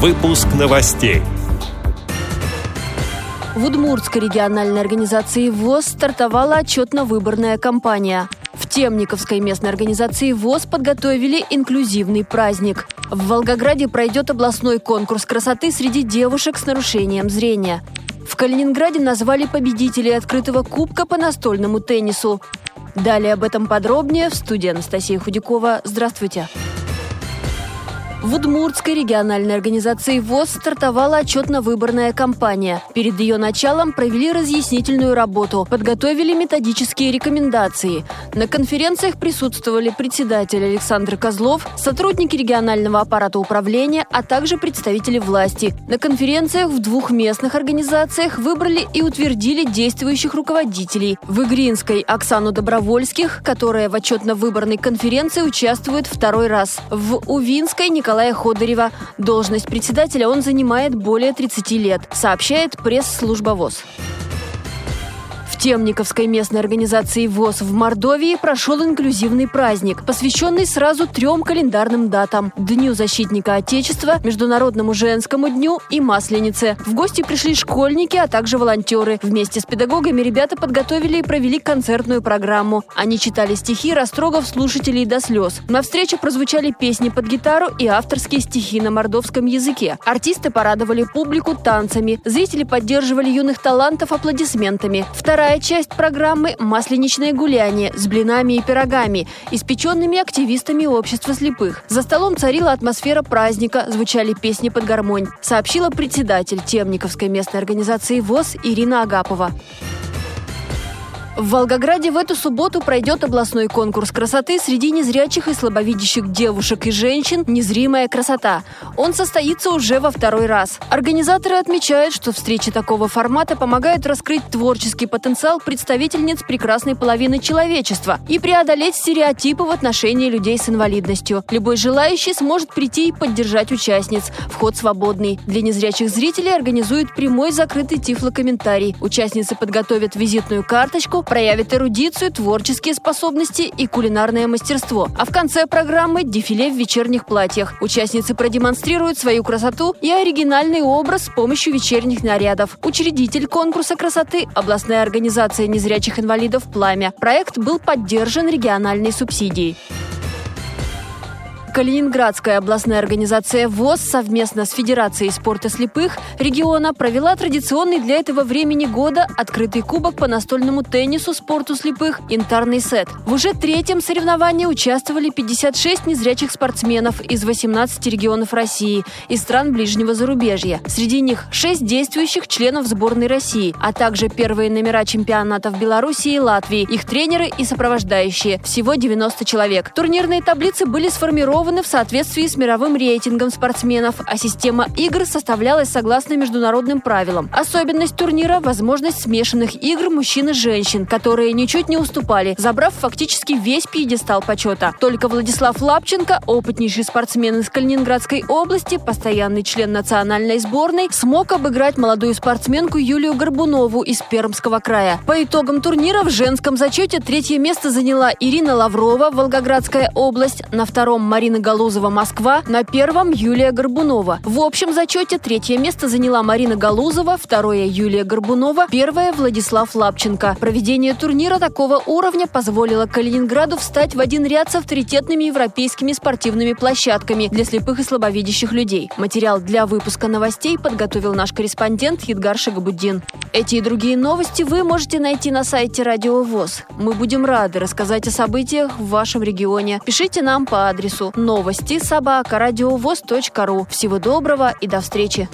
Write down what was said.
Выпуск новостей. В Удмуртской региональной организации ВОЗ стартовала отчетно-выборная кампания. В Темниковской местной организации ВОЗ подготовили инклюзивный праздник. В Волгограде пройдет областной конкурс красоты среди девушек с нарушением зрения. В Калининграде назвали победителей открытого кубка по настольному теннису. Далее об этом подробнее в студии Анастасия Худякова. Здравствуйте. Здравствуйте. В Удмуртской региональной организации ВОЗ стартовала отчетно-выборная кампания. Перед ее началом провели разъяснительную работу, подготовили методические рекомендации. На конференциях присутствовали председатель Александр Козлов, сотрудники регионального аппарата управления, а также представители власти. На конференциях в двух местных организациях выбрали и утвердили действующих руководителей. В Игринской Оксану Добровольских, которая в отчетно-выборной конференции участвует второй раз. В Увинской Николай Николая Ходырева. Должность председателя он занимает более 30 лет, сообщает пресс-служба ВОЗ. Темниковской местной организации ВОЗ в Мордовии прошел инклюзивный праздник, посвященный сразу трем календарным датам – Дню защитника Отечества, Международному женскому дню и Масленице. В гости пришли школьники, а также волонтеры. Вместе с педагогами ребята подготовили и провели концертную программу. Они читали стихи, растрогав слушателей до слез. На встрече прозвучали песни под гитару и авторские стихи на мордовском языке. Артисты порадовали публику танцами. Зрители поддерживали юных талантов аплодисментами. Вторая Вторая часть программы – масленичное гуляние с блинами и пирогами, испеченными активистами общества слепых. За столом царила атмосфера праздника, звучали песни под гармонь, сообщила председатель Темниковской местной организации ВОЗ Ирина Агапова. В Волгограде в эту субботу пройдет областной конкурс красоты среди незрячих и слабовидящих девушек и женщин «Незримая красота». Он состоится уже во второй раз. Организаторы отмечают, что встречи такого формата помогают раскрыть творческий потенциал представительниц прекрасной половины человечества и преодолеть стереотипы в отношении людей с инвалидностью. Любой желающий сможет прийти и поддержать участниц. Вход свободный. Для незрячих зрителей организуют прямой закрытый тифлокомментарий. Участницы подготовят визитную карточку, проявит эрудицию, творческие способности и кулинарное мастерство. А в конце программы – дефиле в вечерних платьях. Участницы продемонстрируют свою красоту и оригинальный образ с помощью вечерних нарядов. Учредитель конкурса красоты – областная организация незрячих инвалидов «Пламя». Проект был поддержан региональной субсидией. Калининградская областная организация ВОЗ совместно с Федерацией спорта слепых региона провела традиционный для этого времени года открытый кубок по настольному теннису спорту слепых «Интарный сет». В уже третьем соревновании участвовали 56 незрячих спортсменов из 18 регионов России и стран ближнего зарубежья. Среди них 6 действующих членов сборной России, а также первые номера чемпионатов Белоруссии и Латвии, их тренеры и сопровождающие. Всего 90 человек. Турнирные таблицы были сформированы сформированы в соответствии с мировым рейтингом спортсменов, а система игр составлялась согласно международным правилам. Особенность турнира – возможность смешанных игр мужчин и женщин, которые ничуть не уступали, забрав фактически весь пьедестал почета. Только Владислав Лапченко, опытнейший спортсмен из Калининградской области, постоянный член национальной сборной, смог обыграть молодую спортсменку Юлию Горбунову из Пермского края. По итогам турнира в женском зачете третье место заняла Ирина Лаврова, Волгоградская область, на втором Марина Галузова «Москва», на первом Юлия Горбунова. В общем зачете третье место заняла Марина Галузова, второе Юлия Горбунова, первое Владислав Лапченко. Проведение турнира такого уровня позволило Калининграду встать в один ряд с авторитетными европейскими спортивными площадками для слепых и слабовидящих людей. Материал для выпуска новостей подготовил наш корреспондент Едгар Шагабуддин. Эти и другие новости вы можете найти на сайте Радио ВОЗ. Мы будем рады рассказать о событиях в вашем регионе. Пишите нам по адресу новости собака ру. Всего доброго и до встречи!